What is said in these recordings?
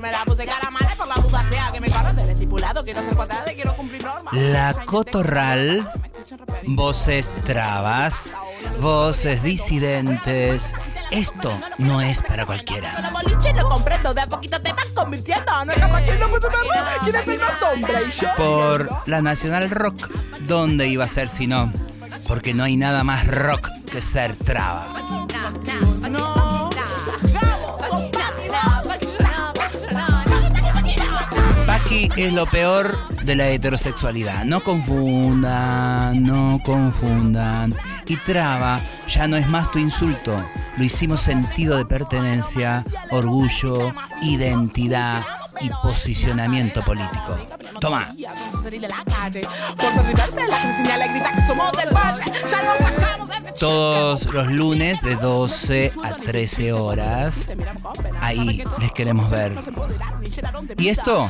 Me la puse cara mala por la duda sea que me corro del estipulado. Quiero ser cuadrada y quiero cumplir normas. La cotorral, voces trabas, voces disidentes. Esto no es para cualquiera. Los boliches lo comprendo, de a poquito te vas convirtiendo. No es capaz que no puede verlo. ¿Quieres ser más hombre? Y yo. Por la Nacional Rock, ¿dónde iba a ser si no? Porque no hay nada más rock que ser traba. Es lo peor de la heterosexualidad. No confundan, no confundan. Y traba ya no es más tu insulto. Lo hicimos sentido de pertenencia, orgullo, identidad y posicionamiento político. Toma. Todos los lunes de 12 a 13 horas. Ahí les queremos ver. Y esto,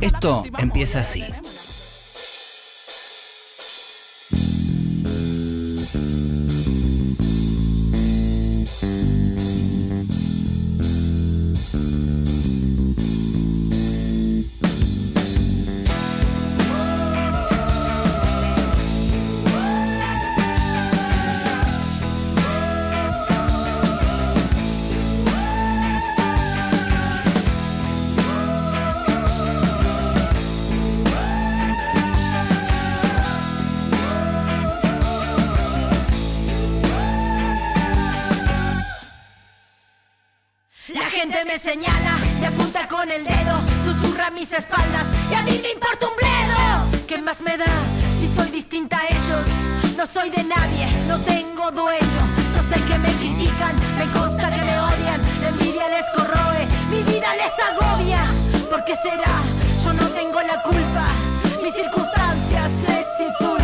esto empieza así. Me apunta con el dedo, susurra mis espaldas y a mí me importa un bledo. ¿Qué más me da si soy distinta a ellos? No soy de nadie, no tengo dueño. Yo sé que me critican, me consta que me odian, la envidia les corroe, mi vida les agobia. ¿Por qué será? Yo no tengo la culpa, mis circunstancias les insultan.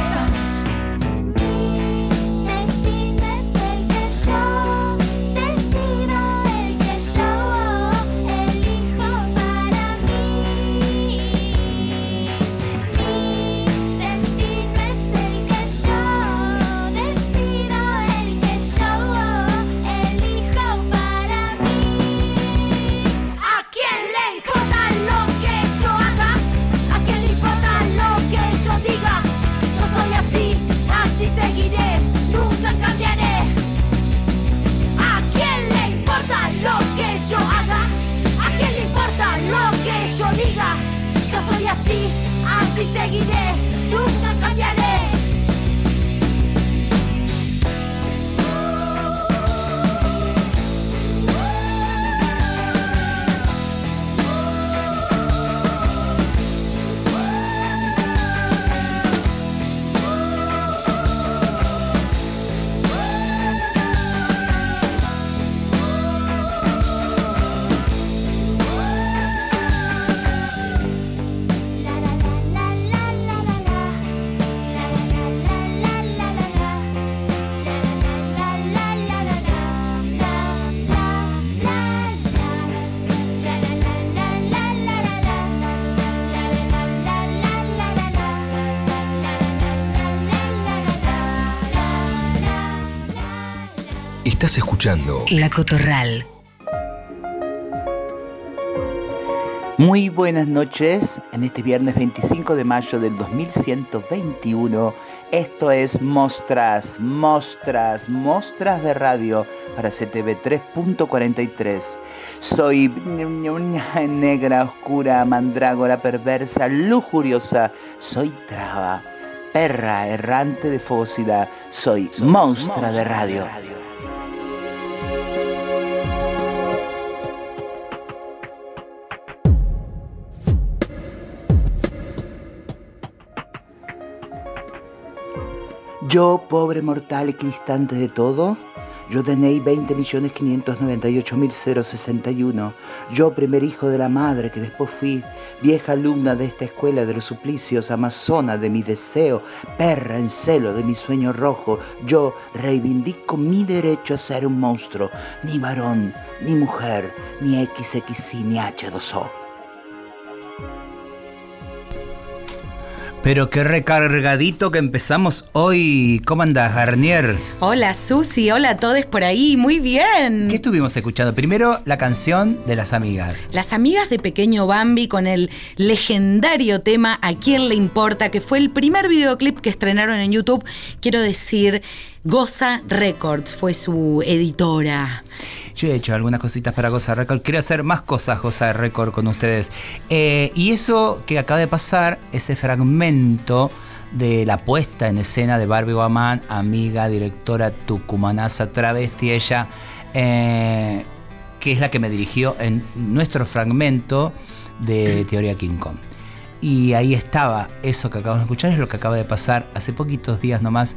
Así seguiré, nunca Estás escuchando La Cotorral. Muy buenas noches en este viernes 25 de mayo del 2121. Esto es Mostras, Mostras, Mostras de Radio para CTV 3.43. Soy negra, oscura, mandrágora, perversa, lujuriosa. Soy traba, perra, errante de fogosidad. Soy monstra de radio. Yo, pobre mortal equidistante de todo, yo tenéis 20.598.061. Yo, primer hijo de la madre que después fui, vieja alumna de esta escuela de los suplicios, amazona de mi deseo, perra en celo de mi sueño rojo, yo reivindico mi derecho a ser un monstruo, ni varón, ni mujer, ni XXI, ni H2O. Pero qué recargadito que empezamos hoy. ¿Cómo andas, Garnier? Hola Susi, hola a todos por ahí, muy bien. ¿Qué estuvimos escuchando? Primero, la canción de las amigas. Las amigas de Pequeño Bambi con el legendario tema A quién le importa, que fue el primer videoclip que estrenaron en YouTube. Quiero decir, Goza Records fue su editora. Yo he hecho algunas cositas para Goza Record. Quiero hacer más cosas Goza Record con ustedes. Eh, y eso que acaba de pasar, ese fragmento de la puesta en escena de Barbie Guamán, amiga, directora tucumanaza, travesti, ella, eh, que es la que me dirigió en nuestro fragmento de Teoría King Kong. Y ahí estaba, eso que acabamos de escuchar es lo que acaba de pasar hace poquitos días nomás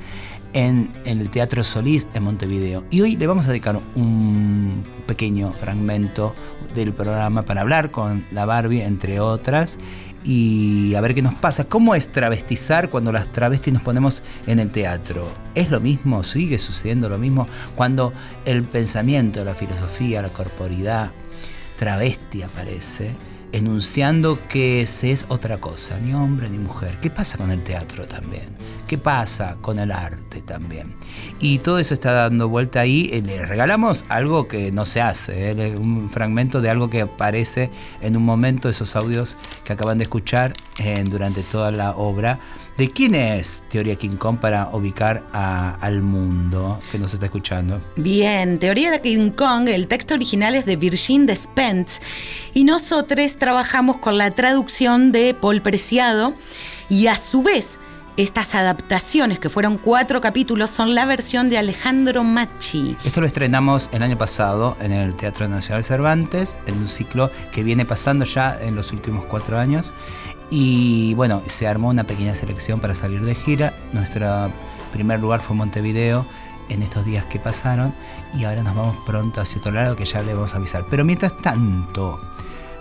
en, el Teatro Solís en Montevideo. Y hoy le vamos a dedicar un pequeño fragmento del programa para hablar con la Barbie, entre otras, y a ver qué nos pasa. ¿Cómo es travestizar cuando las travestis nos ponemos en el teatro? ¿Es lo mismo? ¿Sigue sucediendo lo mismo? Cuando el pensamiento, la filosofía, la corporidad travesti aparece enunciando que se es otra cosa, ni hombre ni mujer. ¿Qué pasa con el teatro también? ¿Qué pasa con el arte también? Y todo eso está dando vuelta ahí. Eh, Le regalamos algo que no se hace, ¿eh? un fragmento de algo que aparece en un momento, esos audios que acaban de escuchar eh, durante toda la obra. ¿De quién es Teoría King Kong para ubicar a, al mundo que nos está escuchando? Bien, Teoría de King Kong, el texto original es de Virgin Despentes y nosotros trabajamos con la traducción de Paul Preciado y a su vez estas adaptaciones, que fueron cuatro capítulos, son la versión de Alejandro Machi. Esto lo estrenamos el año pasado en el Teatro Nacional Cervantes, en un ciclo que viene pasando ya en los últimos cuatro años. Y bueno, se armó una pequeña selección para salir de gira. Nuestro primer lugar fue Montevideo en estos días que pasaron. Y ahora nos vamos pronto hacia otro lado que ya le vamos a avisar. Pero mientras tanto,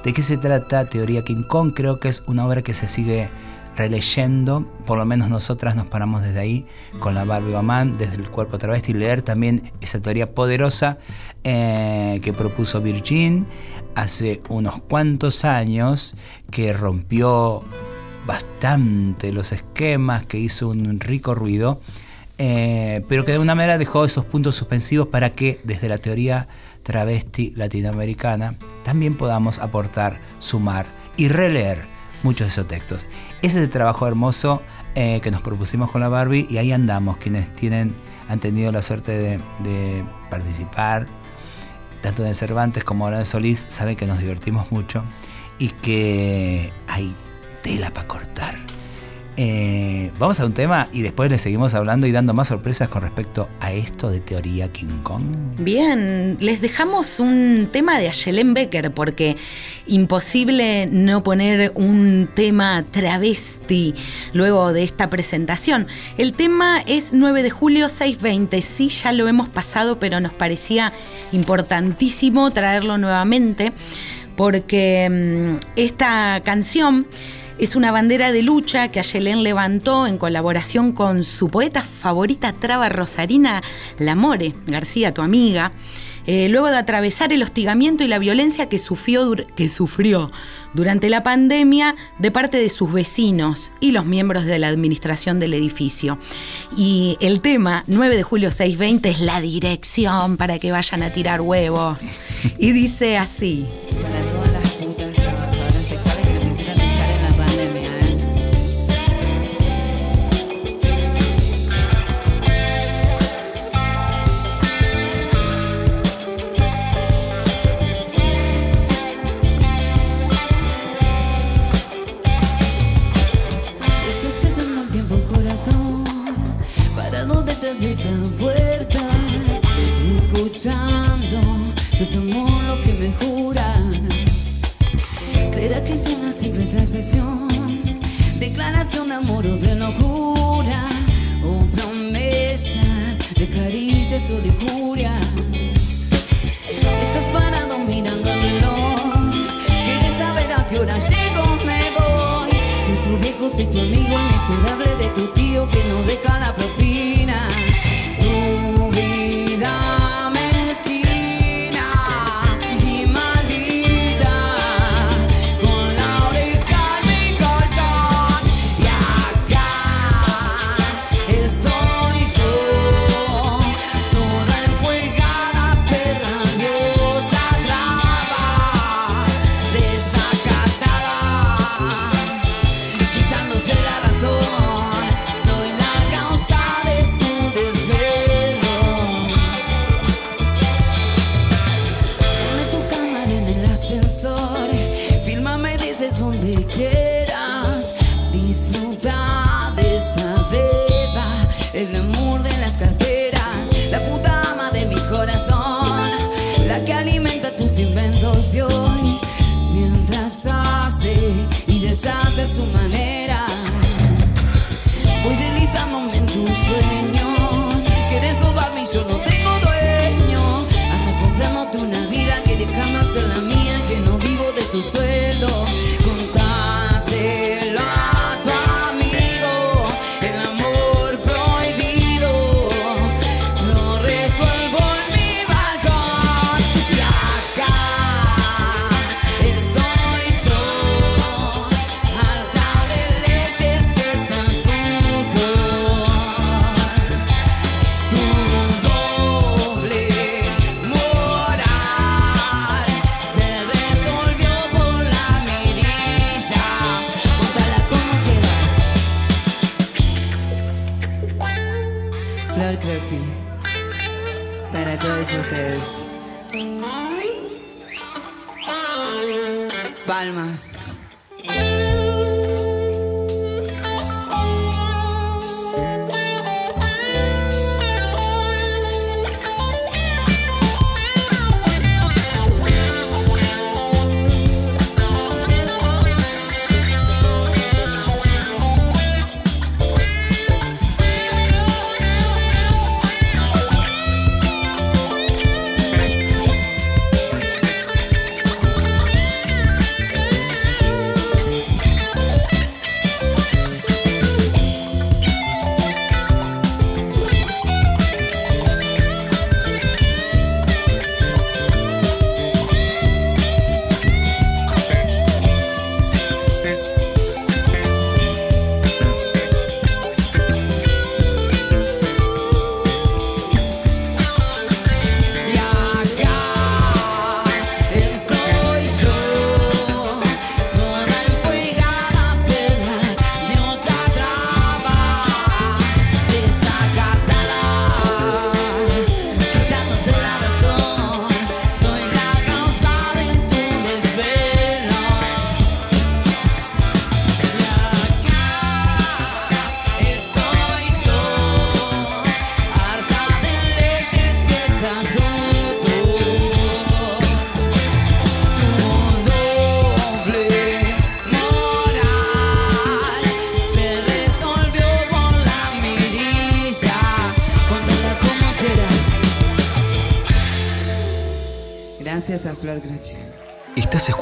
¿de qué se trata Teoría King Kong? Creo que es una obra que se sigue releyendo, por lo menos nosotras nos paramos desde ahí con la Barbie Guamán, desde el cuerpo travesti, leer también esa teoría poderosa eh, que propuso Virgin hace unos cuantos años, que rompió bastante los esquemas, que hizo un rico ruido, eh, pero que de alguna manera dejó esos puntos suspensivos para que desde la teoría travesti latinoamericana también podamos aportar, sumar y releer muchos de esos textos. Ese es el trabajo hermoso eh, que nos propusimos con la Barbie y ahí andamos, quienes tienen, han tenido la suerte de, participar, tanto en el Cervantes como ahora en Solís, saben que nos divertimos mucho y que hay tela para cortar. Eh, vamos a un tema y después le seguimos hablando y dando más sorpresas con respecto a esto de teoría King Kong. Bien, les dejamos un tema de Ayelen Becker porque imposible no poner un tema travesti luego de esta presentación. El tema es 9 de julio 620, sí ya lo hemos pasado pero nos parecía importantísimo traerlo nuevamente porque mmm, esta canción es una bandera de lucha que Ayelén levantó en colaboración con su poeta favorita traba rosarina, Lamore García, tu amiga. Eh, luego de atravesar el hostigamiento y la violencia que sufrió, durante la pandemia de parte de sus vecinos y los miembros de la administración del edificio. Y el tema 9 de julio 620 es la dirección para que vayan a tirar huevos. Y dice así. Para todas las parado detrás de esa puerta, escuchando es amor lo que me jura. ¿Será que es una simple transacción? Declaración de amor o de locura, o promesas de caricias o de injuria. Estás parado mirando el reloj, quieres saber a qué hora llego, me voy. Si es tu viejo, si es tu amigo, el miserable de tu tío que no deja la propina.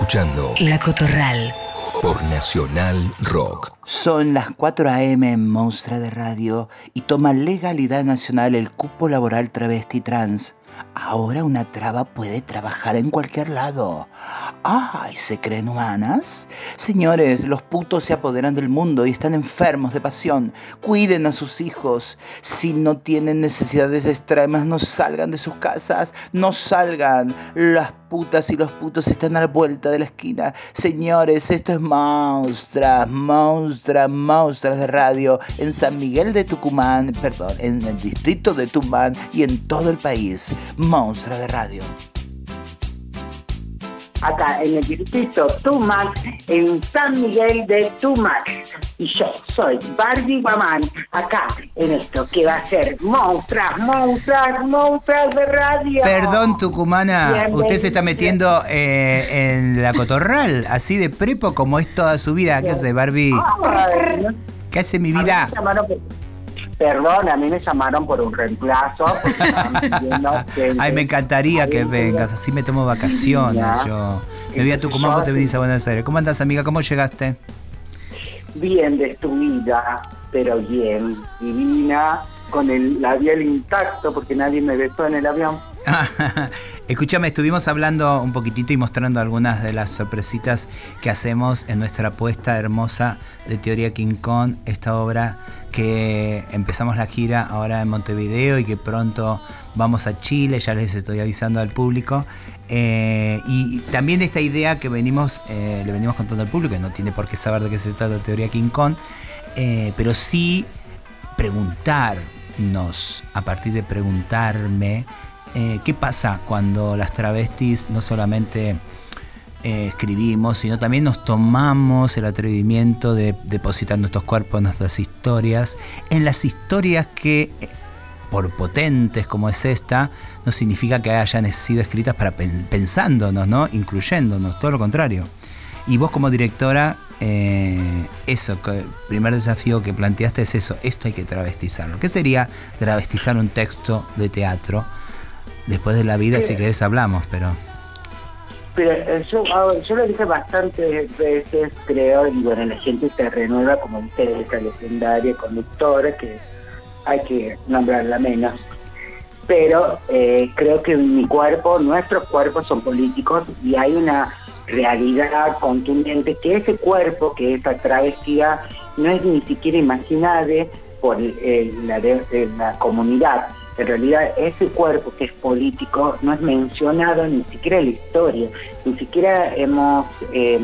Escuchando La Cotorral. por Nacional Rock. Son las 4 a.m. en Monstrua de Radio y toma legalidad nacional el cupo laboral travesti trans. Ahora una traba puede trabajar en cualquier lado. ¡Ay! ¿Se creen humanas? Señores, los putos se apoderan del mundo y están enfermos de pasión. Cuiden a sus hijos. Si no tienen necesidades extremas, no salgan de sus casas. No salgan. Las putas y los putos están a la vuelta de la esquina. Señores, esto es Monstras, Monstras, Monstras de Radio en San Miguel de Tucumán, perdón, en el distrito de Tumán y en todo el país. De Radio. acá en el distrito Tumac, en San Miguel de Tumac. Y yo soy Barbie Guamán, acá en esto que va a ser Monstras, Monstras, Monstras de Radio. Perdón, Tucumana, Bienvenido. usted se está metiendo eh, en la cotorral, así de prepo como es toda su vida. ¿Qué hace, Barbie? Ay, no- ¿Qué hace mi vida? Perdón, a mí me llamaron por un reemplazo. gente. Ay, me encantaría que vengas, así me tomo vacaciones Ya. yo. Me voy a Tucumán, vos te venís a Buenos Aires. ¿Cómo andas, amiga? ¿Cómo llegaste? Bien destruida, pero bien, divina, con el labial intacto porque nadie me besó en el avión. Escúchame, estuvimos hablando un poquitito y mostrando algunas de las sorpresitas que hacemos en nuestra apuesta hermosa de Teoría King Kong, esta obra que empezamos la gira ahora en Montevideo y que pronto vamos a Chile, ya les estoy avisando al público. Eh, y también esta idea que venimos, eh, le venimos contando al público, que no tiene por qué saber de qué se trata Teoría King Kong, eh, pero sí preguntarnos, a partir de preguntarme, ¿qué pasa cuando las travestis no solamente eh, escribimos, sino también nos tomamos el atrevimiento de depositar nuestros cuerpos, nuestras historias, en las historias que, eh, por potentes como es esta, no significa que hayan sido escritas para pen- pensándonos, ¿no? incluyéndonos, todo lo contrario. Y vos como directora, eh, eso, que el primer desafío que planteaste es eso, esto hay que travestizarlo. ¿Qué sería travestizar un texto de teatro? Después de la vida, si querés, hablamos, pero... Pero eh, yo, lo dije bastantes veces, creo, y bueno, la gente se renueva, como dice esa legendaria conductora, que hay que nombrarla menos. Pero eh, creo que mi cuerpo, nuestros cuerpos son políticos y hay una realidad contundente que ese cuerpo, que esa travesía, no es ni siquiera imaginable por la comunidad. En realidad ese cuerpo que es político no es mencionado ni siquiera en la historia, ni siquiera hemos eh,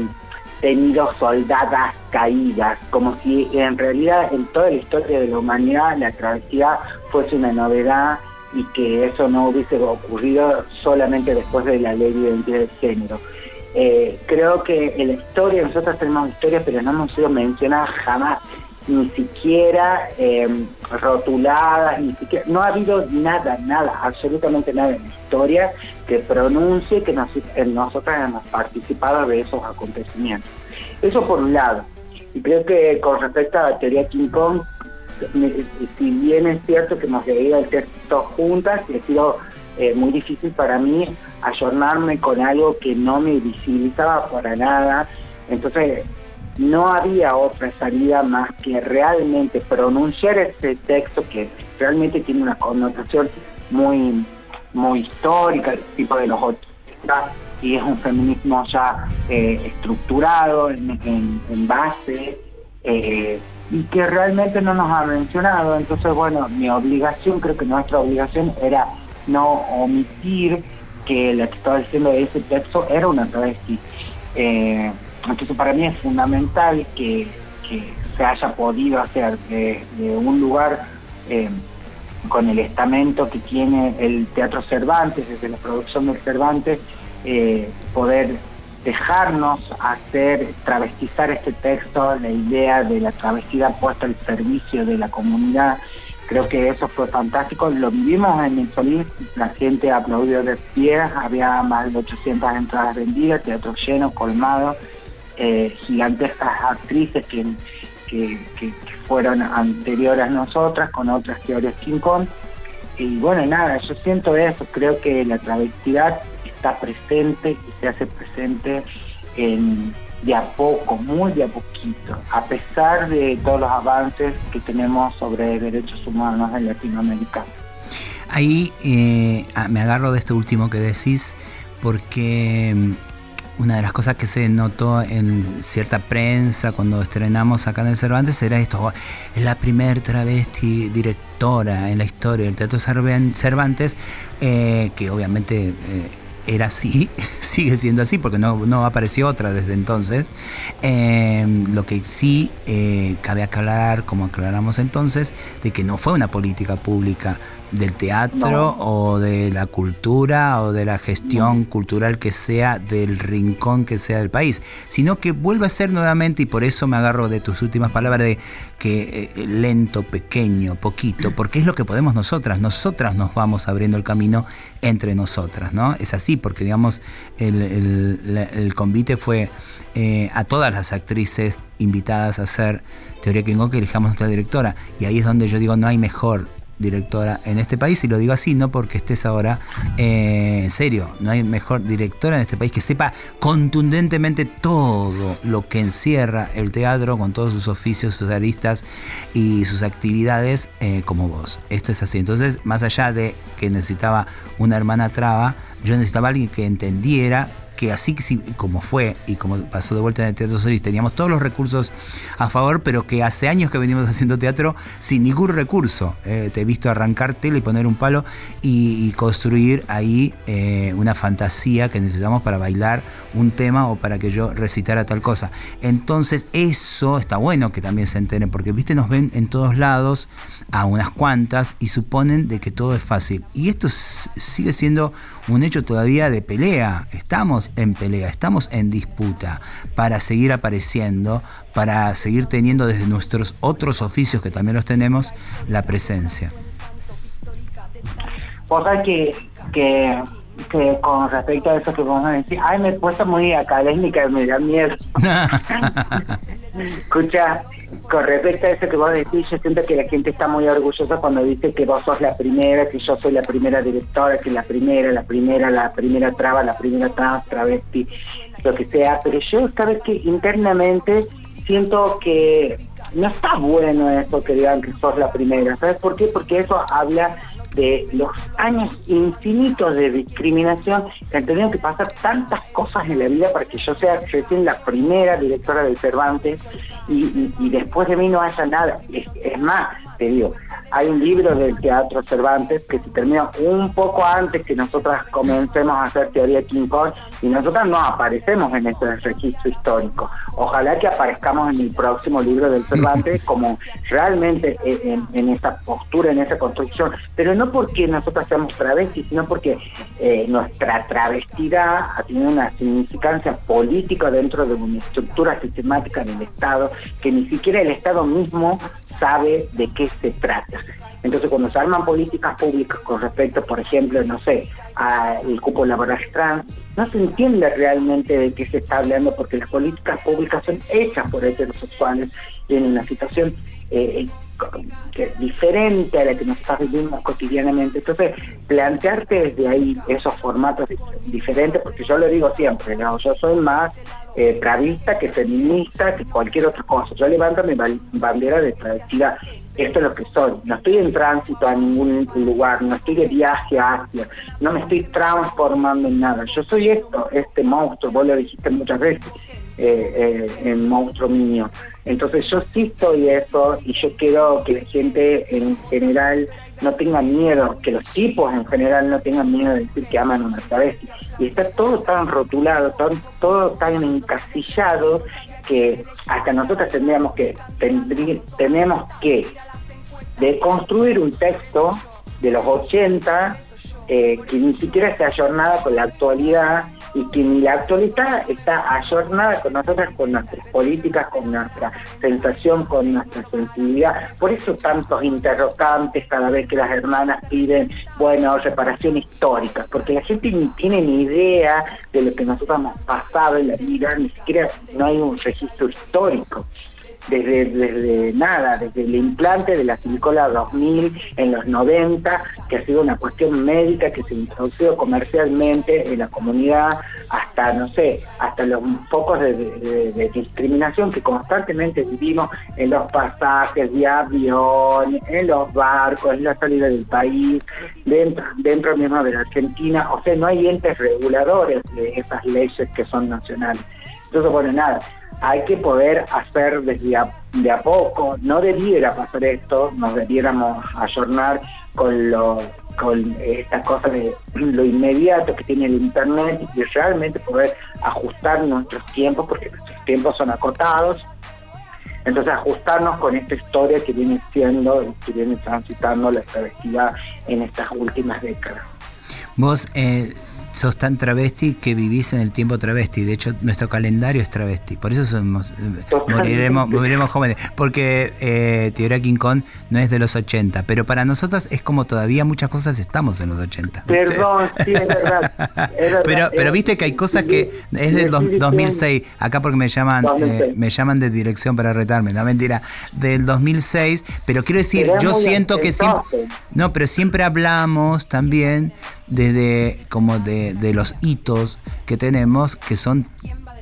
tenido soldadas caídas, como si en realidad en toda la historia de la humanidad la travesía fuese una novedad y que eso no hubiese ocurrido solamente después de la ley de identidad de género. Eh, creo que en la historia, nosotros tenemos historia, pero no hemos sido mencionadas jamás, ni siquiera eh, rotuladas, ni siquiera, no ha habido nada, nada, absolutamente nada en la historia que pronuncie que nos, nosotros hemos participado de esos acontecimientos. Eso por un lado. Y creo que con respecto a la teoría King Kong, si bien es cierto que hemos leído el texto juntas, ha sido eh, muy difícil para mí ayornarme con algo que no me visibilizaba para nada. Entonces, no había otra salida más que realmente pronunciar ese texto que realmente tiene una connotación muy, muy histórica, tipo de los 80, y es un feminismo ya eh, estructurado en, base, eh, y que realmente no nos ha mencionado. Entonces, bueno, mi obligación, creo que nuestra obligación era no omitir que la que estaba diciendo de ese texto era una travesti. Eh, entonces, para mí es fundamental que, que se haya podido hacer de, un lugar eh, con el estamento que tiene el Teatro Cervantes, desde la producción del Cervantes, eh, poder dejarnos hacer, travestizar este texto, la idea de la travestida puesta al servicio de la comunidad. Creo que eso fue fantástico. Lo vivimos en el Solís, la gente aplaudió de pie, había más de 800 entradas vendidas, teatro lleno, colmado, eh, gigantescas actrices que, que, que- que fueron anteriores a nosotras, con otras teorías King Kong. Y bueno, nada, yo siento eso, creo que la travestidad está presente y se hace presente en, de a poco, muy de a poquito, a pesar de todos los avances que tenemos sobre derechos humanos en Latinoamérica. Ahí eh, ah, me agarro de esto último que decís, porque mm, una de las cosas que se notó en cierta prensa cuando estrenamos acá en el Cervantes era esto, "Oh, es la primer travesti directora en la historia del Teatro Cervan- Cervantes, eh, que obviamente... eh, era así, sigue siendo así, porque no, no apareció otra desde entonces. Eh, lo que sí eh, cabe aclarar, como aclaramos entonces, de que no fue una política pública del teatro No. o de la cultura o de la gestión cultural que sea del rincón que sea del país, sino que vuelve a ser nuevamente, y por eso me agarro de tus últimas palabras, de que eh, lento, pequeño, poquito, porque es lo que podemos nosotras, nosotras nos vamos abriendo el camino entre nosotras, ¿no? Es así, porque digamos, el, el- la- el convite fue eh, a todas las actrices invitadas a hacer Teoría King Kong que elijamos nuestra directora, y ahí es donde yo digo, no hay mejor directora en este país y lo digo así no porque estés ahora eh, en serio no hay mejor directora en este país que sepa contundentemente todo lo que encierra el teatro con todos sus oficios sus aristas y sus actividades eh, como vos. Esto es así. Entonces más allá de que necesitaba una hermana traba yo necesitaba alguien que entendiera que así como fue y como pasó de vuelta en el Teatro Solís, teníamos todos los recursos a favor, pero que hace años que venimos haciendo teatro sin ningún recurso. Eh, te he visto arrancar tela y poner un palo y, y construir ahí eh, una fantasía que necesitamos para bailar un tema o para que yo recitara tal cosa. Entonces eso está bueno que también se enteren, porque viste, nos ven en todos lados a unas cuantas y suponen de que todo es fácil. Y esto sigue siendo un hecho todavía de pelea. Estamos en pelea, estamos en disputa para seguir apareciendo, para seguir teniendo desde nuestros otros oficios que también los tenemos, la presencia. Que, que que con respecto a eso que vamos a decir, ay, me he puesto muy académica, me da miedo. Escucha, con respecto a eso que vos decís, yo siento que la gente está muy orgullosa cuando dice que vos sos la primera, que yo soy la primera directora, que la primera, la primera, la primera traba, la primera trans, travesti, lo que sea, pero yo sabes que internamente siento que no está bueno eso que digan que sos la primera, ¿sabes por qué? Porque eso habla de los años infinitos de discriminación que han tenido que pasar tantas cosas en la vida para que yo sea recién la primera directora del Cervantes y, después de mí no haya nada. Es, es más, te digo, hay un libro del Teatro Cervantes que se termina un poco antes que nosotras comencemos a hacer teoría King Kong y nosotras no aparecemos en ese registro histórico. Ojalá que aparezcamos en el próximo libro del Cervantes como realmente en, en esa postura, en esa construcción, pero no porque nosotras seamos travestis, sino porque eh, nuestra travestidad ha tenido una significancia política dentro de una estructura sistemática del Estado que ni siquiera el Estado mismo sabe de qué se trata. Entonces, cuando se arman políticas públicas con respecto, por ejemplo, no sé, al cupo laboral trans, no se entiende realmente de qué se está hablando porque las políticas públicas son hechas por heterosexuales y en una situación eh, diferente a la que nos está viviendo cotidianamente. Entonces, plantearte desde ahí esos formatos dif- diferentes, porque yo lo digo siempre, ¿no? yo soy más eh, travista que feminista que cualquier otra cosa. Yo levanto mi bandera de travestida. Esto es lo que soy. No estoy en tránsito a ningún lugar, no estoy de viaje a Asia, no me estoy transformando en nada. Yo soy esto, este monstruo, vos lo dijiste muchas veces eh, eh, en Monstruo Mío. Entonces yo sí soy eso y yo quiero que la gente en general no tenga miedo, que los tipos en general no tengan miedo de decir que aman una travesti. Y está todo tan rotulado, tan- todo tan encasillado que hasta nosotros tendríamos que tendrí- tenemos que de construir un texto de los 80 eh, que ni siquiera está ayornada con la actualidad y que ni la actualidad está ayornada con nosotras, con nuestras políticas, con nuestra sensación, con nuestra sensibilidad. Por eso tantos interrogantes cada vez que las hermanas piden, bueno, reparación histórica, porque la gente ni tiene ni idea de lo que nosotros hemos pasado en la vida, ni siquiera no hay un registro histórico desde, desde nada, desde el implante de la silicola 2000 en los 90, que ha sido una cuestión médica que se introdujo comercialmente en la comunidad, hasta, no sé, hasta los focos de, de- discriminación que constantemente vivimos en los pasajes de avión, en los barcos, en la salida del país, dentro, dentro mismo de la Argentina, o sea, no hay entes reguladores de esas leyes que son nacionales. Entonces, bueno, nada, hay que poder hacer desde a, de a poco, no debiera pasar esto, nos debiéramos ayornar con lo con esta cosa de lo inmediato que tiene el internet y realmente poder ajustar nuestros tiempos porque nuestros tiempos son acotados. Entonces ajustarnos con esta historia que viene siendo que viene transitando la travestida en estas últimas décadas. Vos eh, sos tan travesti que vivís en el tiempo travesti. De hecho, nuestro calendario es travesti. Por eso somos, eh, moriremos, moriremos jóvenes. Porque eh, Teoría King Kong no es de los 80. Pero para nosotras es como todavía muchas cosas estamos en los 80. perdón sí es verdad, es verdad. Pero, pero viste que hay cosas que es del dos- 2006, acá porque me llaman, eh, 2006. me llaman de dirección para retarme, no mentira, del 2006, pero quiero decir, yo siento que siempre, no, pero siempre hablamos también desde como de, de los hitos que tenemos que son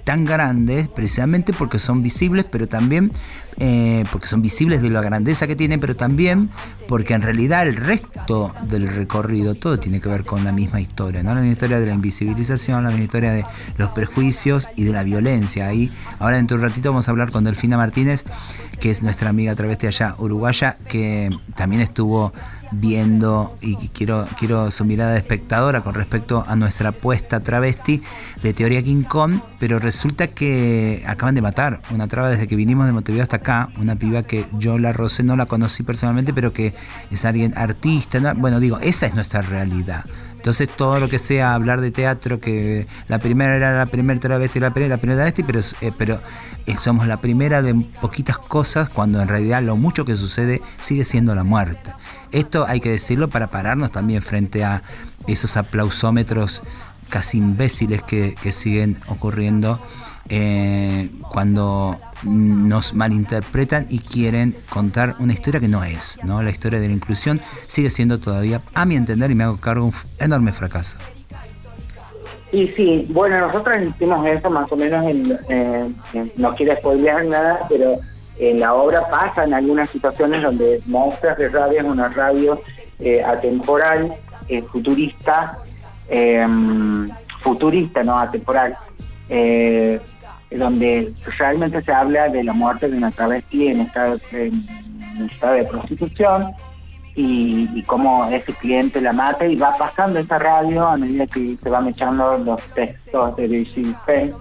tan grandes precisamente porque son visibles, pero también eh, porque son visibles de la grandeza que tienen, pero también porque en realidad el resto del recorrido todo tiene que ver con la misma historia, ¿no? La misma historia de la invisibilización, la misma historia de los prejuicios y de la violencia. Ahí, ahora dentro de un ratito vamos a hablar con Delfina Martínez, que es nuestra amiga de allá uruguaya, que también estuvo viendo y quiero, quiero su mirada de espectadora con respecto a nuestra apuesta travesti de Teoría King Kong, pero resulta que acaban de matar una traba desde que vinimos de Montevideo hasta acá, una piba que yo la rocé, no la conocí personalmente, pero que es alguien artista, ¿no? bueno, digo, esa es nuestra realidad. Entonces todo lo que sea hablar de teatro, que la primera era la primera travesti, la primera, la primera travesti, pero, eh, pero eh, somos la primera de poquitas cosas cuando en realidad lo mucho que sucede sigue siendo la muerte. Esto hay que decirlo para pararnos también frente a esos aplausómetros casi imbéciles que, que siguen ocurriendo eh, cuando nos malinterpretan y quieren contar una historia que no es, ¿no? La historia de la inclusión sigue siendo todavía, a mi entender, y me hago cargo, un enorme fracaso. Y sí, bueno, nosotros hicimos eso más o menos, en, eh, no quiero spoilear nada, pero en la obra pasan algunas situaciones donde Monstruos de Radio es una radio eh, atemporal, eh, futurista, eh, futurista, no atemporal, eh, donde realmente se habla de la muerte de una travesti en estado, estado de prostitución y, y cómo ese cliente la mata y va pasando esa radio a medida que se van echando los textos de Daisy Penn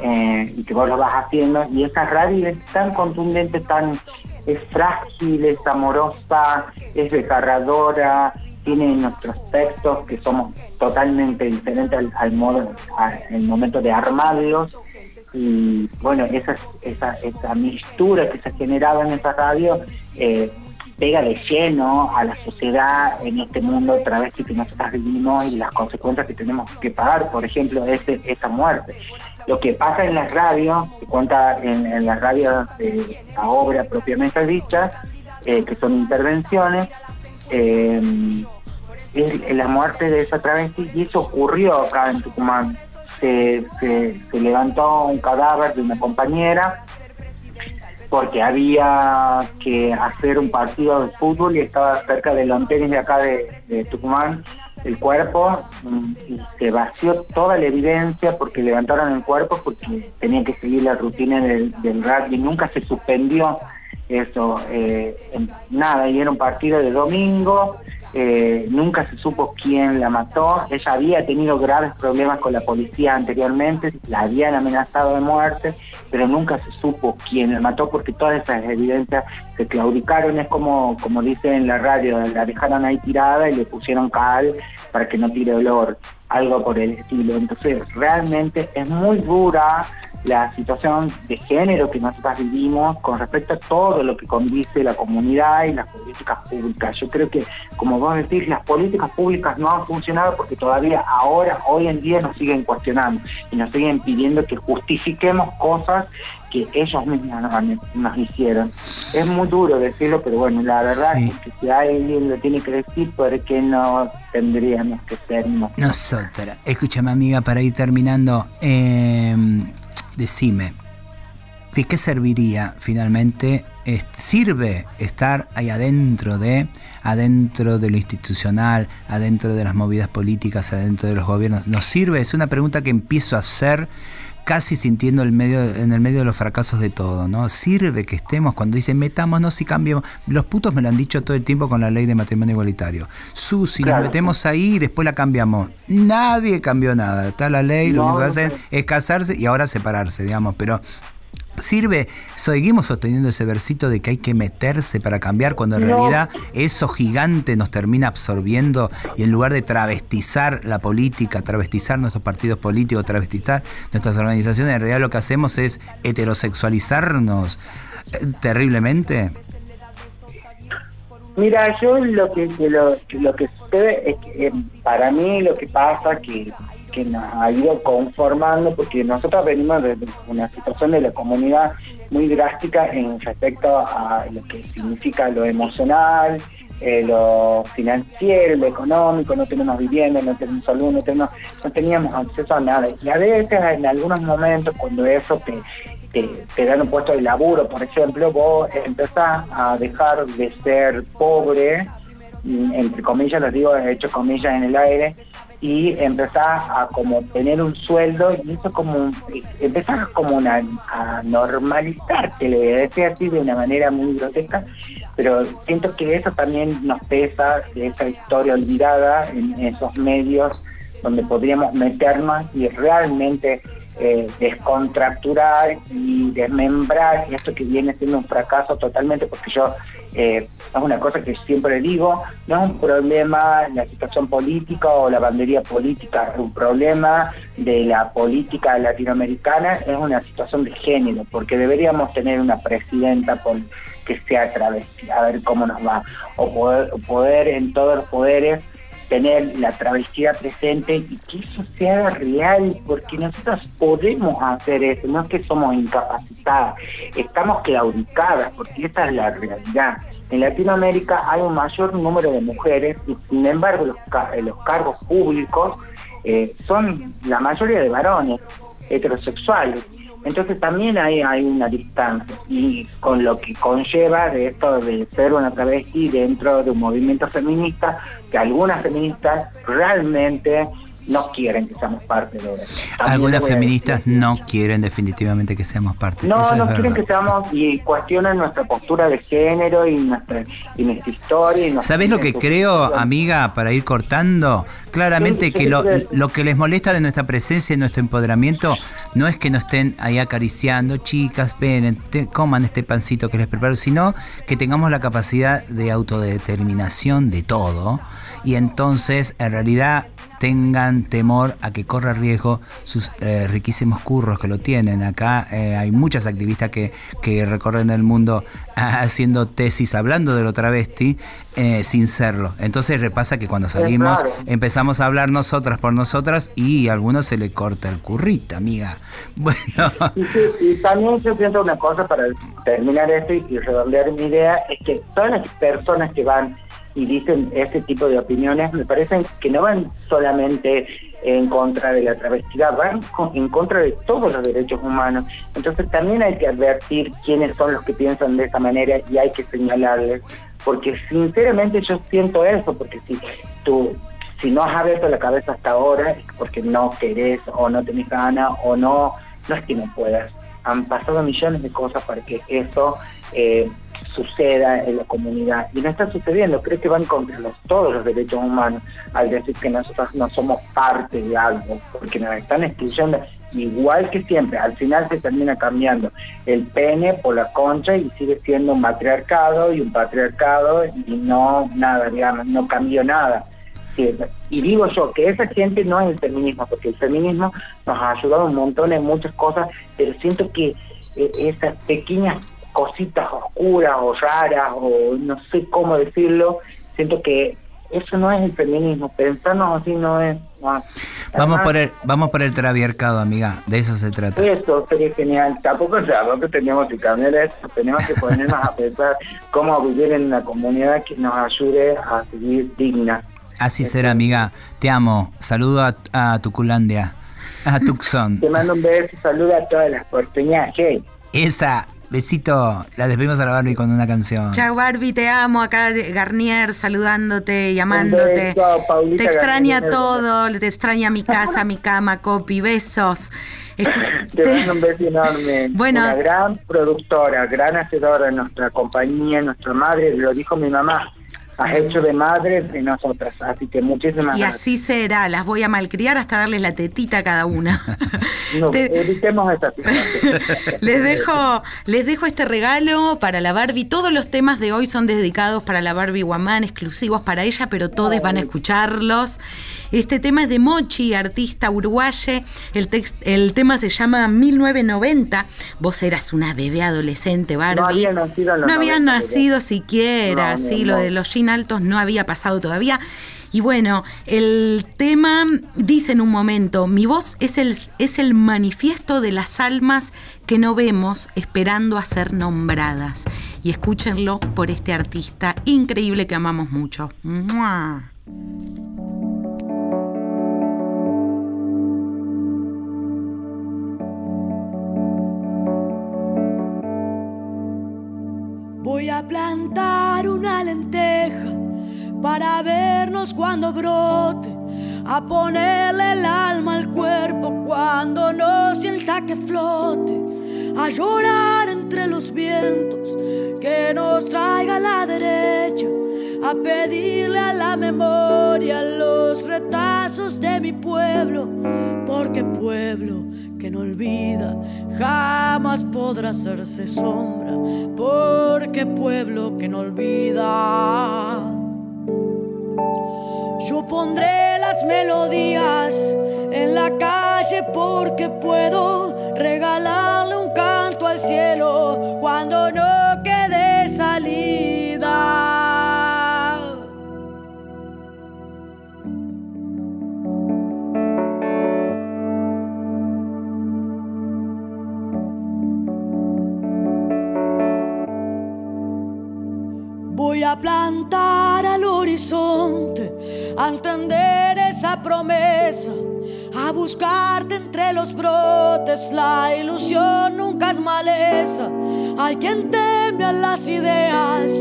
eh, y que vos lo vas haciendo y esa radio es tan contundente, tan es frágil, es amorosa, es desgarradora, tiene nuestros textos que somos totalmente diferentes al modo, al momento de armarlos y bueno, esa, esa, esa mistura que se generaba en esa radio eh, pega de lleno a la sociedad en este mundo travesti que nosotros vivimos y las consecuencias que tenemos que pagar, por ejemplo, ese, esa muerte. Lo que pasa en las radios, se cuenta en, en las radios de la obra propiamente dicha, eh, que son intervenciones, eh, es la muerte de esa travesti y eso ocurrió acá en Tucumán. Se, levantó un cadáver de una compañera porque había que hacer un partido de fútbol y estaba cerca del Lontenis de acá de, de Tucumán el cuerpo y se vació toda la evidencia porque levantaron el cuerpo porque tenían que seguir la rutina del, del rugby, nunca se suspendió eso, eh, nada, y era un partido de domingo, eh, nunca se supo quién la mató, ella había tenido graves problemas con la policía anteriormente, la habían amenazado de muerte, pero nunca se supo quién la mató porque todas esas evidencias se claudicaron, es como, como dice en la radio, la dejaron ahí tirada y le pusieron cal para que no tire olor, algo por el estilo. Entonces realmente es muy dura la situación de género que nosotros vivimos con respecto a todo lo que condice la comunidad y las políticas públicas. Yo creo que, como vos decís, las políticas públicas no han funcionado porque todavía ahora, hoy en día, nos siguen cuestionando y nos siguen pidiendo que justifiquemos cosas que ellos mismos nos, nos hicieron. Es muy duro decirlo, pero bueno, la verdad Sí. es que si alguien lo tiene que decir, ¿por qué no tendríamos que ser nosotros? Nosotras. Escúchame, amiga, para ir terminando, eh, decime, ¿de qué serviría finalmente? ¿Sirve estar ahí adentro de, adentro de lo institucional, adentro de las movidas políticas, adentro de los gobiernos? ¿Nos sirve? Es una pregunta que empiezo a hacer casi sintiendo el medio, en el medio de los fracasos de todo, ¿no? Sirve que estemos cuando dicen metámonos y cambiemos. Los putos me lo han dicho todo el tiempo con la ley de matrimonio igualitario. Susi, nos Claro. metemos ahí y después la cambiamos. Nadie cambió nada. Está la ley, lo No, único que no hacen es casarse y ahora separarse, digamos. Pero sirve, seguimos sosteniendo ese versito de que hay que meterse para cambiar cuando en No. realidad eso gigante nos termina absorbiendo y en lugar de travestizar la política, travestizar nuestros partidos políticos, travestizar nuestras organizaciones, en realidad lo que hacemos es heterosexualizarnos eh, terriblemente. Mira, yo lo que, que lo, lo que sucede es que eh, para mí lo que pasa que, que nos ha ido conformando, porque nosotros venimos de una situación de la comunidad muy drástica en respecto a lo que significa lo emocional, eh, lo financiero, lo económico, no tenemos vivienda, no tenemos salud, no, tenemos, no teníamos acceso a nada. Y a veces, en algunos momentos, cuando eso te, te, te dan un puesto de laburo, por ejemplo, vos empezás a dejar de ser pobre, mm, entre comillas, lo digo, he hecho comillas en el aire, y empezás a como tener un sueldo y eso como empezás como una, a normalizarte, le voy a decir así de una manera muy grotesca, pero siento que eso también nos pesa, esa historia olvidada en esos medios donde podríamos meternos y realmente eh, descontracturar y desmembrar esto que viene siendo un fracaso totalmente porque yo eh, es una cosa que siempre digo, no es un problema la situación política o la bandería política, es un problema de la política latinoamericana, es una situación de género, porque deberíamos tener una presidenta por- que sea travesti, a ver cómo nos va, o poder, poder en todos los poderes tener la travestida presente y que eso se haga real, porque nosotros podemos hacer eso, no es que somos incapacitadas, estamos claudicadas, porque esa es la realidad. En Latinoamérica hay un mayor número de mujeres y sin embargo los, eh, los cargos públicos eh, son la mayoría de varones heterosexuales. Entonces también hay, hay una distancia y con lo que conlleva de esto de ser una travesti dentro de un movimiento feminista que algunas feministas realmente no quieren que seamos parte de eso. Algunas feministas no quieren definitivamente que seamos parte. No, Eso es no quieren verdad. que seamos y cuestionan nuestra postura de género y nuestra, y nuestra historia. Y nuestra ¿Sabes lo que creo, amiga, para ir cortando? Claramente Sí, sí, que lo, sí. lo que les molesta de nuestra presencia y nuestro empoderamiento no es que nos estén ahí acariciando, chicas, ven, te- coman este pancito que les preparo, sino que tengamos la capacidad de autodeterminación de todo y entonces en realidad tengan temor a que corra riesgo sus eh, riquísimos curros que lo tienen. Acá eh, hay muchas activistas que, que recorren el mundo haciendo tesis, hablando de lo travesti, eh, sin serlo. Entonces repasa que cuando salimos claro. empezamos a hablar nosotras por nosotras y a algunos se le corta el currito, amiga. Bueno, Y, también yo pienso una cosa para terminar esto y, y redondear mi idea, es que todas las personas que van y dicen ese tipo de opiniones, me parecen que no van solamente en contra de la travestidad, van en contra de todos los derechos humanos. Entonces también hay que advertir quiénes son los que piensan de esa manera y hay que señalarles, porque sinceramente yo siento eso, porque si tú si no has abierto la cabeza hasta ahora es porque no querés o no tenés ganas o no, no es que no puedas. Han pasado millones de cosas para que eso eh, suceda en la comunidad y no está sucediendo. Creo que van contra los, todos los derechos humanos al decir que nosotros no somos parte de algo, porque nos están excluyendo igual que siempre. Al final se termina cambiando el pene por la concha y sigue siendo un matriarcado y un patriarcado y no nada, digamos, no cambió nada. Y digo yo que esa gente no es el feminismo, porque el feminismo nos ha ayudado un montón en muchas cosas, pero siento que eh, esas pequeñas cositas oscuras o raras o no sé cómo decirlo, siento que eso no es el feminismo, pensarnos así no es... no. vamos por el, vamos por el traviarcado, amiga. De eso se trata. Eso sería genial. Tampoco tampoco tenemos que cambiar eso, tenemos que ponernos a pensar cómo vivir en una comunidad que nos ayude a seguir digna. Así será, amiga. Te amo. Saludo a, a Tuculandia, a Tucson. Te mando un beso saludo a todas las porteñas. Hey. Esa, besito. La despedimos a la Barbie con una canción. Chao Barbie, te amo. Acá Garnier saludándote y amándote. beso, Paulita te extraña Garnier. todo, te extraña mi casa, mi cama, Copi, besos. Te- mando un beso enorme. Bueno. Una gran productora, gran hacedora de nuestra compañía, nuestra madre, lo dijo mi mamá. Has hecho de madre de nosotras. Así que muchísimas y gracias. así será, las voy a malcriar hasta darles la tetita a cada una. No, Te- evitemos esa situación. Les dejo, les dejo este regalo para la Barbie. Todos los temas de hoy son dedicados para la Barbie Guamán, exclusivos para ella, pero todos van a escucharlos. Este tema es de Mochi, artista uruguaye. El, text- el tema se llama 1990. Vos eras una bebé adolescente, Barbie. No había nacido en los No habías 90, nacido siquiera, No, sí, no, lo de los jean altos no había pasado todavía. Y bueno, el tema dice en un momento, mi voz es el, es el manifiesto de las almas que no vemos esperando a ser nombradas. Y escúchenlo por este artista increíble que amamos mucho. ¡Mua! Plantar una lenteja para vernos cuando brote, a ponerle el alma al cuerpo cuando no sienta que flote, a llorar entre los vientos que nos traiga la derecha, a pedirle a la memoria los retazos de mi pueblo, porque pueblo que no olvida jamás podrá hacerse sombra, porque pueblo que no olvida. Yo pondré las melodías en la calle porque puedo regalarle un canto al cielo Voy a plantar al horizonte, a entender esa promesa, a buscarte entre los brotes. La ilusión nunca es maleza. Hay quien teme a las ideas,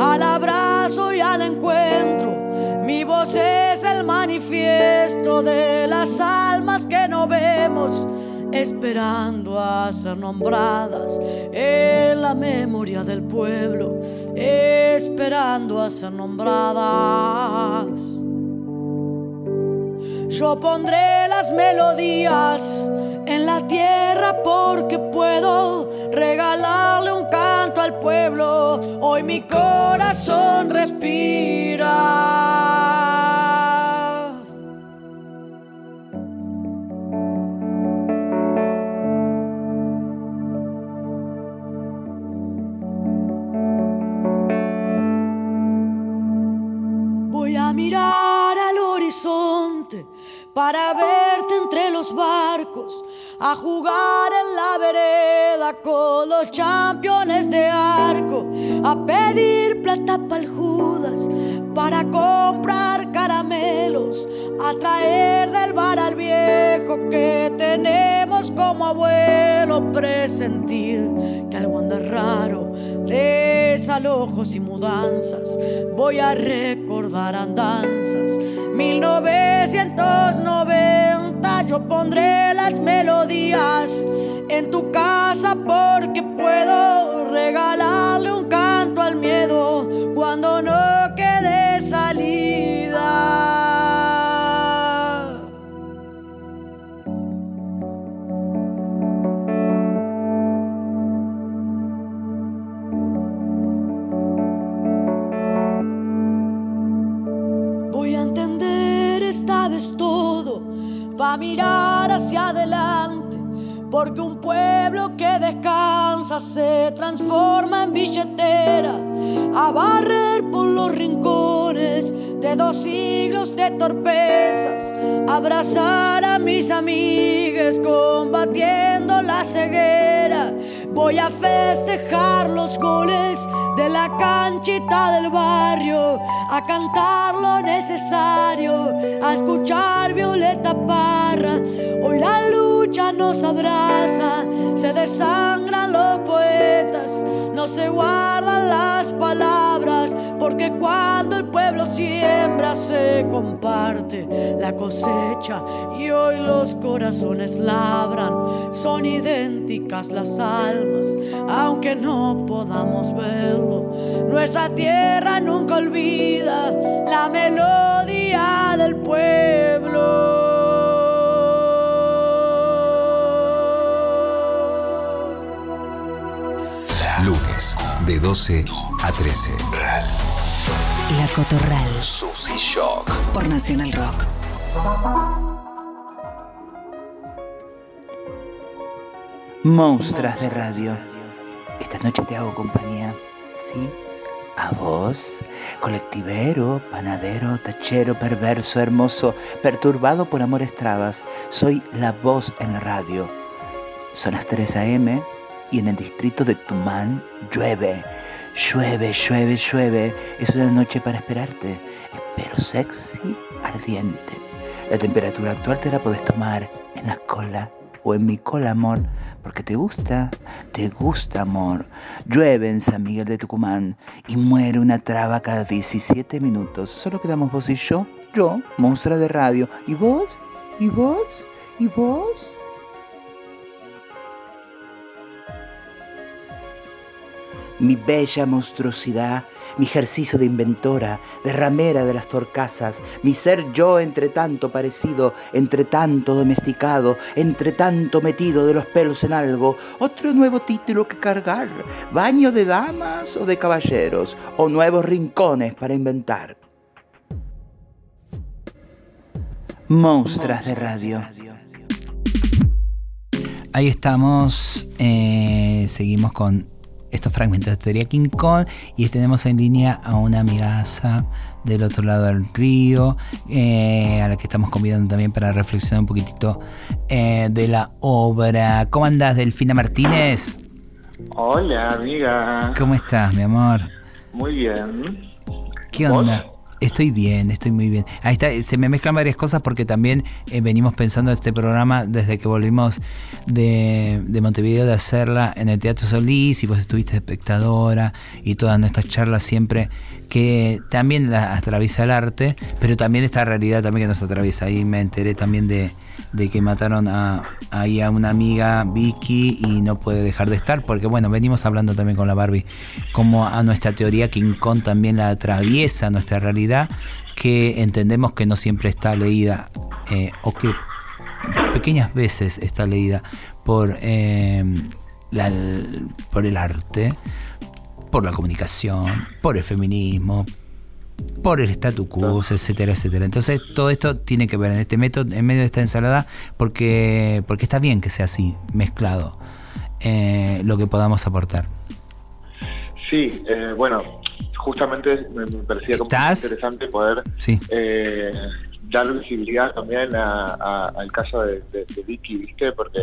al abrazo y al encuentro. Mi voz es el manifiesto de las almas que no vemos esperando a ser nombradas en la memoria del pueblo, esperando a ser nombradas. Yo pondré las melodías en la tierra porque puedo regalarle un canto al pueblo. Hoy mi corazón respira. Para verte entre los barcos, a jugar en la vereda con los championes de arco, a pedir plata para Judas, para comprar caramelos, a traer del bar al viejo que tenemos como abuelo, presentir que algo anda raro, desalojos y mudanzas, voy a recordar andanzas, 1990 yo pondré las melodías en tu casa porque puedo regalarle un canto al miedo cuando va a mirar hacia adelante, porque un pueblo que descansa se transforma en billetera, a barrer por los rincones de dos siglos de torpezas, abrazar a mis amigas combatiendo la ceguera. Voy a festejar los goles de la canchita del barrio, a cantar lo necesario, a escuchar Violeta Parra. Hoy la lucha nos abraza, se desangran los poetas, no se guardan las palabras, porque cuando el pueblo siembra se comparte la cosecha y hoy los corazones labran, son idénticas las almas, aunque no podamos verlo. Nuestra tierra nunca olvida la melodía del pueblo. De 12 a 13. La Cotorral. Susy Shock. Por Nacional Rock. Monstras de radio. Esta noche te hago compañía, ¿sí? A vos, colectivero, panadero, tachero, perverso, hermoso, perturbado por amores trabas. Soy la voz en la radio. Son las 3 a.m. y en el distrito de Tumán llueve. Llueve, llueve, llueve. Es una noche para esperarte. Espero sexy, ardiente. La temperatura actual te la podés tomar en la cola o en mi cola, amor, porque te gusta, te gusta, amor. Llueve en San Miguel de Tucumán y muere una traba cada 17 minutos. Solo quedamos vos y yo, yo, monstrua de radio. ¿Y vos? ¿Y vos? ¿Y vos? Mi bella monstruosidad, mi ejercicio de inventora, de ramera de las torcasas, mi ser yo entre tanto parecido, entre tanto domesticado, entre tanto metido de los pelos en algo, otro nuevo título que cargar, baño de damas o de caballeros, o nuevos rincones para inventar. Monstras de radio. Ahí estamos, eh, seguimos con estos fragmentos de teoría King Kong y tenemos en línea a una amigaza del otro lado del río, eh, a la que estamos convidando también para reflexionar un poquitito eh, de la obra. ¿Cómo andás, Delfina Martínez? Hola, amiga. ¿Cómo estás, mi amor? Muy bien. ¿Qué onda? Estoy bien, estoy muy bien. Ahí está, se me mezclan varias cosas porque también eh, venimos pensando este programa desde que volvimos de, de Montevideo de hacerla en el Teatro Solís y vos estuviste espectadora y todas nuestras charlas siempre que también la atraviesa el arte, pero también esta realidad también que nos atraviesa. Ahí me enteré también de, de que mataron a, ahí a una amiga Vicky y no puede dejar de estar, porque bueno, venimos hablando también con la Barbie, como a nuestra teoría King Kong también la atraviesa nuestra realidad, que entendemos que no siempre está leída, eh, o que pequeñas veces está leída por, eh, la- por el arte, por la comunicación, por el feminismo, por el statu quo, etcétera, etcétera. Entonces todo esto tiene que ver en este método, en medio de esta ensalada, porque, porque está bien que sea así, mezclado, eh, lo que podamos aportar. Sí, eh, bueno, justamente me, parecía como interesante poder Sí. eh, dar visibilidad también a- a- al caso de, de- de Vicky, ¿viste? Porque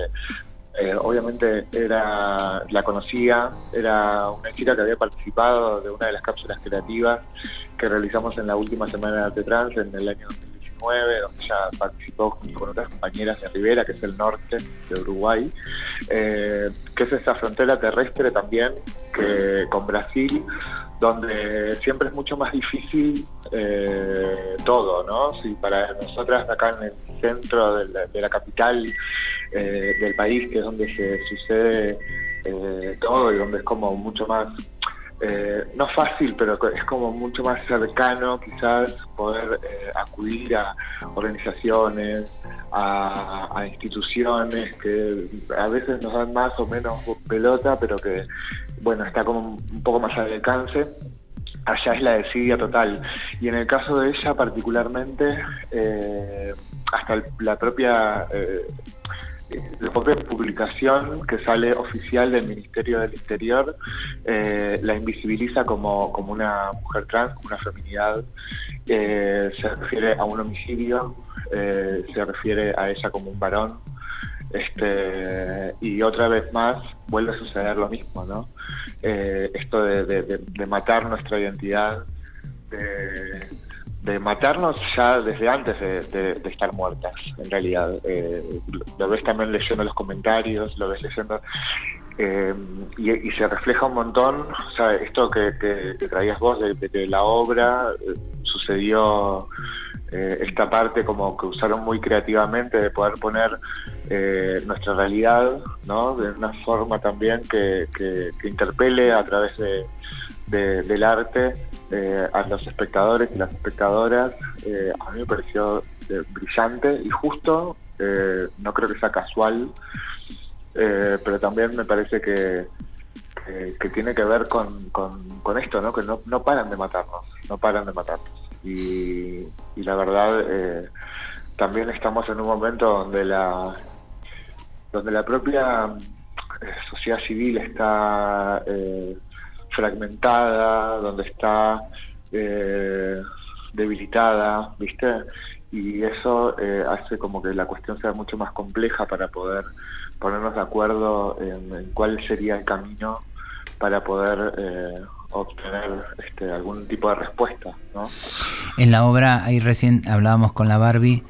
eh, obviamente era la conocía, era una chica que había participado de una de las cápsulas creativas que realizamos en la última semana de Trans en el año 2019, donde ella participó con otras compañeras de Rivera, que es el norte de Uruguay, eh, que es esa frontera terrestre también que con Brasil, donde siempre es mucho más difícil eh, todo, ¿no? Si para nosotras acá en el centro de la, de la capital eh, del país, que es donde se sucede eh, todo y donde es como mucho más, eh, no fácil, pero es como mucho más cercano quizás poder eh, acudir a organizaciones, a, a instituciones que a veces nos dan más o menos pelota, pero que, bueno, está como un poco más al alcance allá es la desidia total. Y en el caso de ella particularmente, eh, hasta la propia eh, la propia publicación que sale oficial del Ministerio del Interior eh, la invisibiliza como, como una mujer trans, como una feminidad. Se refiere a un homicidio, se refiere a ella como un varón. Este, y otra vez más vuelve a suceder lo mismo, ¿no? Eh, esto de, de- matar nuestra identidad, de, de matarnos ya desde antes de, estar muertas, en realidad. Eh, lo, ves también leyendo los comentarios, lo ves leyendo... eh, y, y se refleja un montón, o sea, esto que, que- traías vos de, la obra eh, sucedió eh, esta parte como que usaron muy creativamente de poder poner eh, nuestra realidad, ¿no? De una forma también que, que- interpele a través de, de- del arte eh, a los espectadores y las espectadoras. Eh, a mí me pareció eh, brillante y justo, no creo que sea casual, pero también me parece que, que, que tiene que ver con, con- con esto, ¿no? Que no, no paran de matarnos, no paran de matarnos. Y, y la verdad, eh, también estamos en un momento donde la, donde la propia eh, sociedad civil está eh, fragmentada, donde está eh, debilitada, ¿viste? Y eso eh, hace como que la cuestión sea mucho más compleja para poder ponernos de acuerdo en, en cuál sería el camino para poder eh, obtener este, algún tipo de respuesta, ¿no? En la obra, ahí recién hablábamos con la Barbie,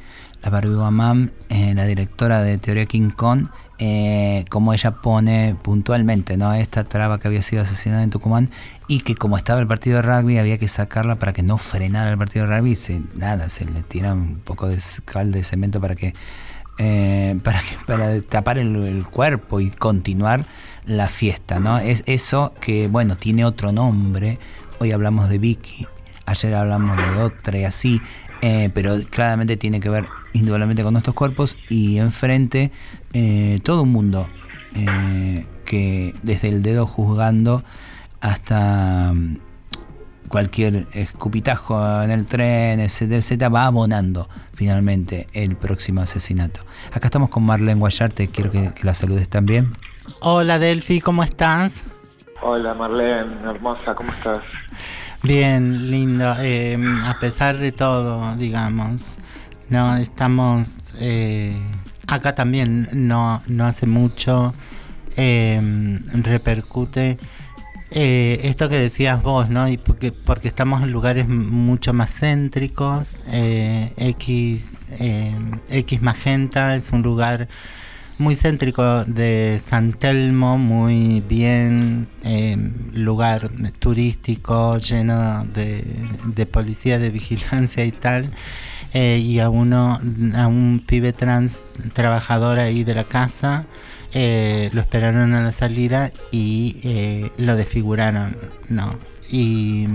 la Barbie Guamam, eh, la directora de Teoría King Kong, eh, como ella pone puntualmente ¿no? esta traba que había sido asesinada en Tucumán y que como estaba el partido de rugby había que sacarla para que no frenara el partido de rugby, se, nada, se le tira un poco de cal de cemento para que eh, para, para tapar el cuerpo y continuar la fiesta, ¿no? Es eso que, bueno, tiene otro nombre. Hoy hablamos de Vicky, ayer hablamos de otra y así, eh, pero claramente tiene que ver indudablemente con nuestros cuerpos y enfrente eh, todo un mundo eh, que desde el dedo juzgando hasta mm, cualquier escupitajo en el tren, etcétera, etcétera, va abonando finalmente el próximo asesinato. Acá estamos con Marlene Guayarte, quiero que, que la saludes también. Hola Delphi, ¿cómo estás? Hola Marlene, hermosa, ¿cómo estás? Bien, lindo. eh, a pesar de todo, digamos, no estamos eh, acá también. No, no hace mucho eh, repercute eh, esto que decías vos, ¿no? Y porque porque estamos en lugares mucho más céntricos. eh, X eh, X Magenta es un lugar muy céntrico de San Telmo, muy bien, eh, lugar turístico lleno de, de policía de vigilancia y tal. eh, y a uno, a un pibe trans trabajador ahí de la casa, eh, lo esperaron a la salida y eh, lo desfiguraron, ¿no? Y,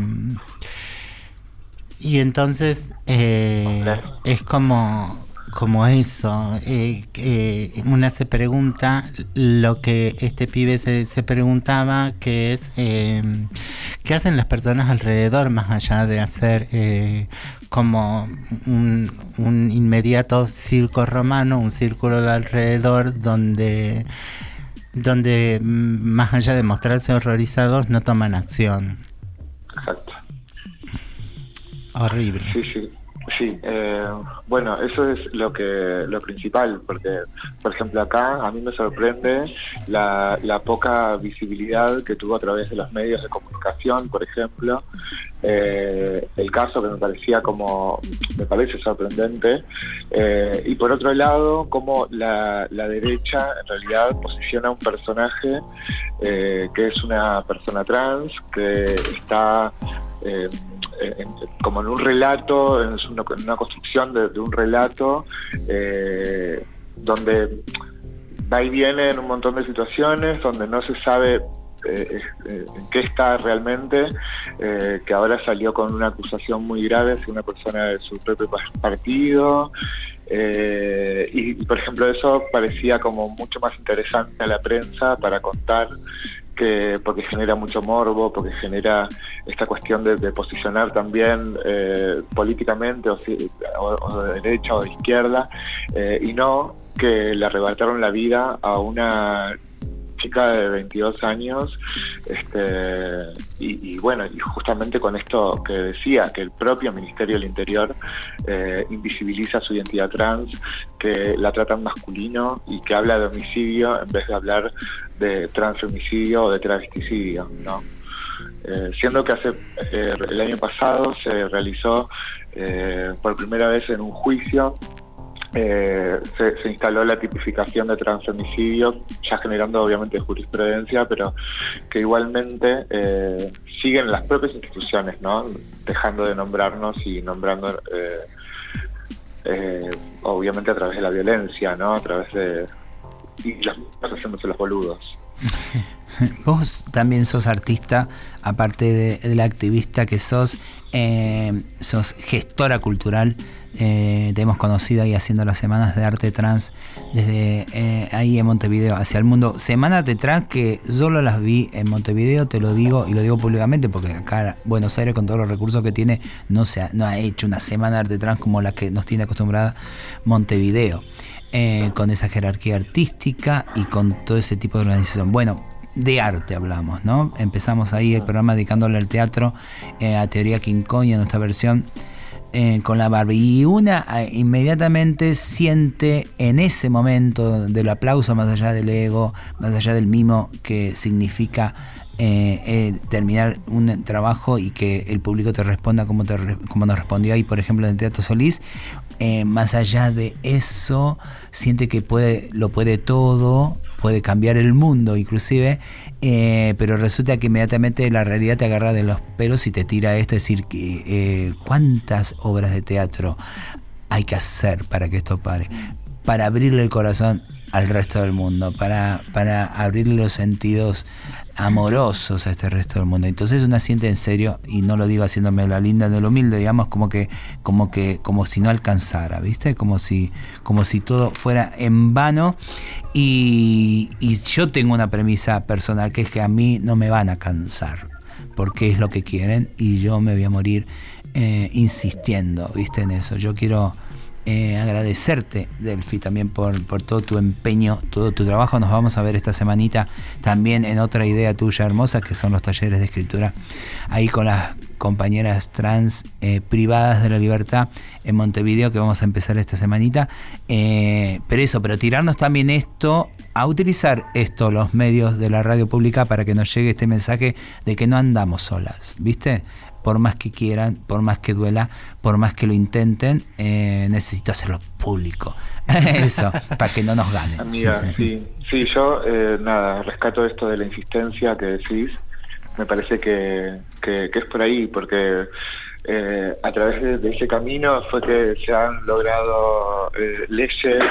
y entonces eh, es como, como eso. eh, eh, una se pregunta lo que este pibe se, se preguntaba, que es eh, qué hacen las personas alrededor más allá de hacer eh, como un, un inmediato circo romano, un círculo alrededor donde donde mm, más allá de mostrarse horrorizados no toman acción. Exacto. Horrible. Sí, sí. Sí, eh, bueno, eso es lo que lo principal, porque, por ejemplo, acá a mí me sorprende la, la poca visibilidad que tuvo a través de los medios de comunicación, por ejemplo, eh, el caso que me parecía como, me parece sorprendente, eh, y por otro lado, como la, la derecha en realidad posiciona un personaje eh, que es una persona trans, que está... eh, como en un relato, en una, construcción de, un relato eh, donde va y viene en un montón de situaciones, donde no se sabe eh, eh, en qué está realmente, que ahora salió con una acusación muy grave hacia una persona de su propio pa- partido. y, por ejemplo, eso parecía como mucho más interesante a la prensa para contar que porque genera mucho morbo, porque genera esta cuestión de, posicionar también eh, políticamente o, o- o de derecha o de izquierda, eh, y no que le arrebataron la vida a una chica de 22 años, este, y, y bueno, y justamente con esto que decía, que el propio Ministerio del Interior eh, invisibiliza su identidad trans, que la tratan masculino y que habla de homicidio en vez de hablar de transfemicidio o de travesticidio, ¿no? Eh, siendo que hace eh, el año pasado se realizó eh, por primera vez en un juicio eh, se, instaló la tipificación de transfemicidio, ya generando obviamente jurisprudencia, pero que igualmente eh, siguen las propias instituciones, ¿no? Dejando de nombrarnos y nombrando, obviamente a través de la violencia, ¿no? A través de... y los haciéndose los boludos. Vos también sos artista, aparte de, la activista que sos, eh, sos gestora cultural. eh, te hemos conocido ahí haciendo las semanas de arte trans desde eh, ahí en Montevideo hacia el mundo. Semanas de trans que solo las vi en Montevideo, te lo digo y lo digo públicamente porque acá Buenos Aires con todos los recursos que tiene no, se ha, no ha hecho una semana de arte trans como la que nos tiene acostumbrada Montevideo. eh, con esa jerarquía artística y con todo ese tipo de organización. Bueno, de arte hablamos, ¿no? Empezamos ahí el programa dedicándole al teatro, eh, a Teoría King Kong y nuestra versión eh, con la Barbie. Y una eh, inmediatamente siente en ese momento del aplauso, más allá del ego, más allá del mimo que significa terminar un trabajo y que el público te responda como, te como nos respondió ahí, por ejemplo, en el Teatro Solís. más allá de eso, siente que puede, lo puede todo, puede cambiar el mundo inclusive, eh, pero resulta que inmediatamente la realidad te agarra de los pelos y te tira esto, es decir, eh, cuántas obras de teatro hay que hacer para que esto pare. para abrirle el corazón al resto del mundo, para, para abrirle los sentidos amorosos a este resto del mundo. Entonces una siente en serio, y no lo digo haciéndome la linda de lo humilde, digamos como que, como que, como si no alcanzara, ¿viste? Como si, como si todo fuera en vano. Y, y yo tengo una premisa personal que es que a mí no me van a cansar, porque es lo que quieren, y yo me voy a morir eh, insistiendo, ¿viste? En eso. Yo quiero eh, agradecerte, Delphi, también por, por todo tu empeño, todo tu trabajo. Nos vamos a ver esta semanita también en otra idea tuya hermosa, que son los talleres de escritura, ahí con las compañeras trans eh, privadas de la libertad en Montevideo, que vamos a empezar esta semanita. Eh, pero eso, pero tirarnos también esto, a utilizar esto, los medios de la radio pública, para que nos llegue este mensaje de que no andamos solas, ¿viste? Por más que quieran, por más que duela, por más que lo intenten, eh, necesito hacerlo público. Eso, para que no nos ganen. Amiga, sí, sí, yo eh, nada, rescato esto de la insistencia que decís. Me parece que, que, que es por ahí, porque eh, a través de, de, ese camino fue que se han logrado eh, leyes,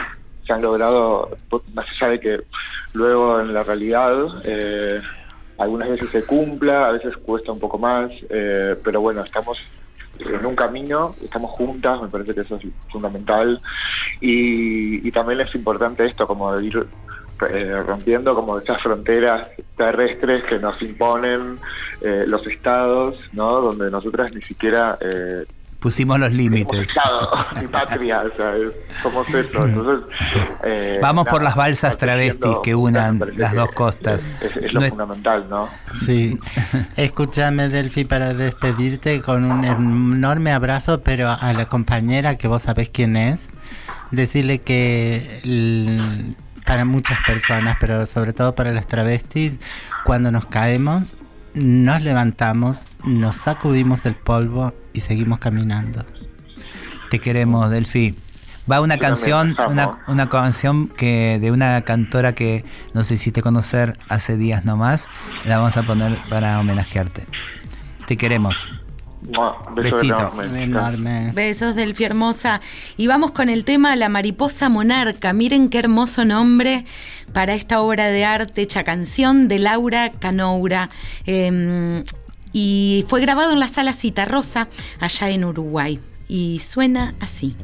se han logrado, más allá de que luego en la realidad eh, algunas veces se cumpla, a veces cuesta un poco más, eh, pero bueno, estamos en un camino, estamos juntas, me parece que eso es fundamental, y, también es importante esto, como de ir eh, rompiendo como esas fronteras terrestres que nos imponen eh, los estados, ¿no? Donde nosotras ni siquiera pusimos los límites. Estado, mi patria, o sea, es- somos eso. Entonces, eh, Vamos por las balsas travestis que unan las dos costas. Es, es lo No fundamental, ¿no? Sí. Escúchame, Delphi, para despedirte con un enorme abrazo, pero a la compañera que vos sabés quién es, decirle que para muchas personas, pero sobre todo para las travestis, cuando nos caemos, nos levantamos, nos sacudimos el polvo y seguimos caminando. Te queremos, Delphi. Va una Yo canción, una, una canción que de una cantora que no sé si te conocer hace días nomás. La vamos a poner para homenajearte. Te queremos. Besito. enorme. Besos, Delphi hermosa. Y vamos con el tema La mariposa monarca. Miren qué hermoso nombre para esta obra de arte hecha canción de Laura Canoura. Eh, y fue grabado en la sala Cita Rosa, allá en Uruguay. Y suena así.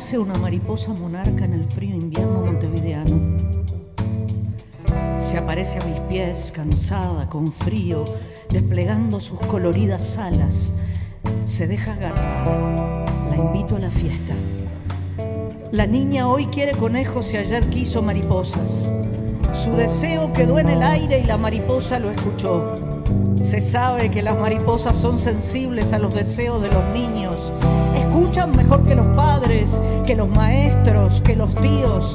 ¿Qué hace una mariposa monarca en el frío invierno montevideano? Se aparece a mis pies, cansada, con frío, desplegando sus coloridas alas. Se deja agarrar. La invito a la fiesta. La niña hoy quiere conejos y ayer quiso mariposas. Su deseo quedó en el aire y la mariposa lo escuchó. Se sabe que las mariposas son sensibles a los deseos de los niños. Escuchan mejor que los padres, que los maestros, que los tíos.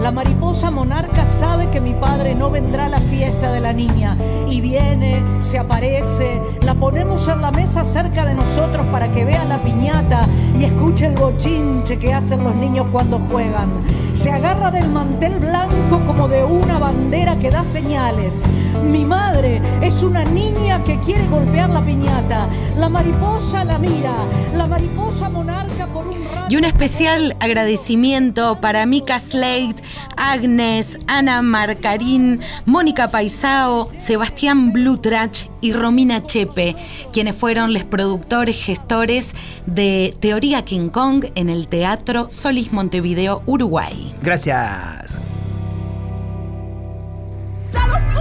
La mariposa monarca sabe que mi padre no vendrá a la fiesta de la niña y viene, se aparece, la ponemos en la mesa cerca de nosotros para que vea la piñata y escuche el bochinche que hacen los niños cuando juegan. Se agarra del mantel blanco como de una bandera que da señales. Mi madre es una niña que quiere golpear la piñata. La mariposa la mira, la mariposa monarca por un rato. Y un especial agradecimiento para Mika Slate, Agnes, Ana Marcarín, Mónica Paisao, Sebastián Blutrach y Romina Chepe, quienes fueron los productores gestores de Teoría King Kong en el Teatro Solís Montevideo, Uruguay. Gracias.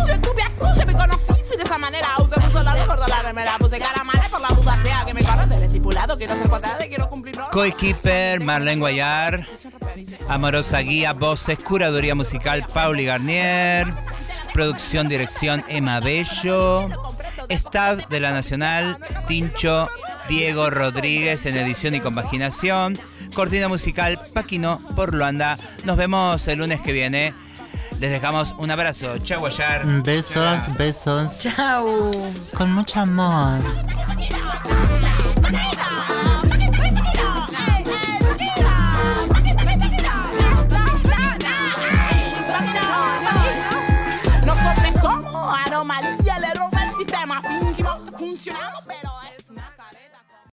Yo tuve así, yo me conocí, de esa manera. Usé mucho la por la remera, puse cara mala por la duda sea que me conoce del estipulado. Quiero ser contada, quiero cumplir normas. Coequiper, Marlene Guayar. Amorosa guía, voces, curaduría musical, Pauli Garnier. Producción, dirección, Emma Bello. Staff de la Nacional, Tincho, Diego Rodríguez en edición y compaginación. Cortina musical, Paquino por Luanda. Nos vemos el lunes que viene. Les dejamos un abrazo. Chau, Guayar. Besos, besos. Chau. Con mucho amor. No somos